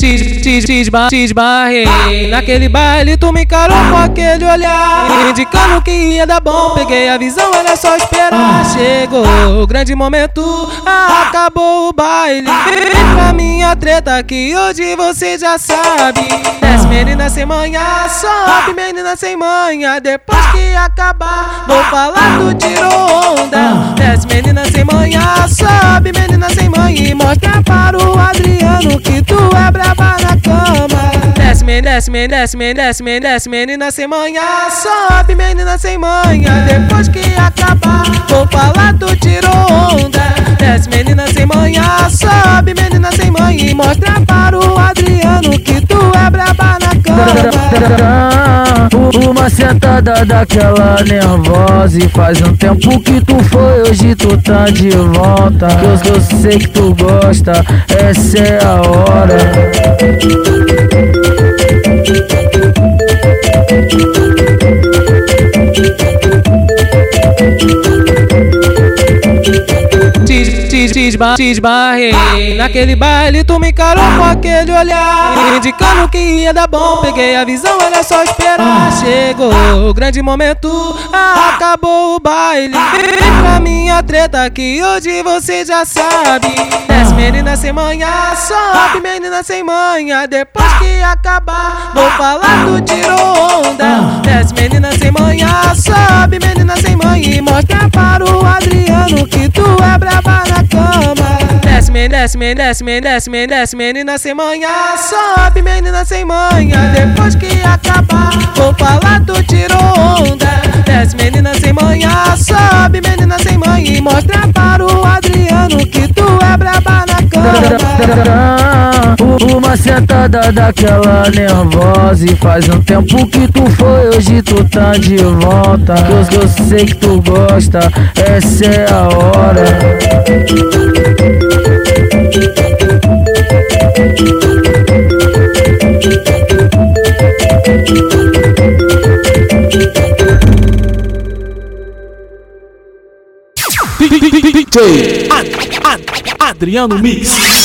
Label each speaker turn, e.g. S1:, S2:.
S1: Te, te, te, esba, te esbarrei Naquele baile tu me encarou com aquele olhar Indicando que ia dar bom. Peguei a visão, era só esperar. Chegou o grande momento Acabou o baile. Vem pra minha treta que hoje você já sabe. Desce menina sem manhã Sobe menina sem manhã. Depois que acabar Vou falar do tiro onda men, desce, men, desce, men, desce, men, desce, menina sem manhã. Sobe, menina sem manhã. Depois que acabar, vou falar do tiro onda. Desce, menina sem manhã. Sobe, menina sem manhã. E mostra para o Adriano que tu é braba na cama.
S2: Uma sentada daquela nervosa E faz um tempo que tu foi, hoje tu tá de volta Que eu, eu sei que tu gosta, essa é a hora
S1: te esbarrei Naquele baile tu me encarou com aquele olhar. Indicando que ia dar bom Peguei a visão, era só esperar. Chegou o grande momento Acabou o baile. Vem pra minha treta que hoje você já sabe. Desce menina sem manhã Sobe menina sem manhã. Depois que acabar Vou falar do tiro onda. Desce menina sem manhã Sobe menina sem manhã. E mostra para o Adriano que men, desce, men, desce, men, desce, men, desce, menina sem manhã. Sobe, menina sem manhã. Depois que acabar, vou falar do tiro onda. Desce, menina sem manhã. Sobe, menina sem manhã. E mostra para o Adriano que tu é braba na cama.
S2: Uma sentada daquela nervosa E faz um tempo que tu foi, hoje tu tá de volta eu, eu sei que tu gosta, essa é a hora
S3: DJ Adriano Mix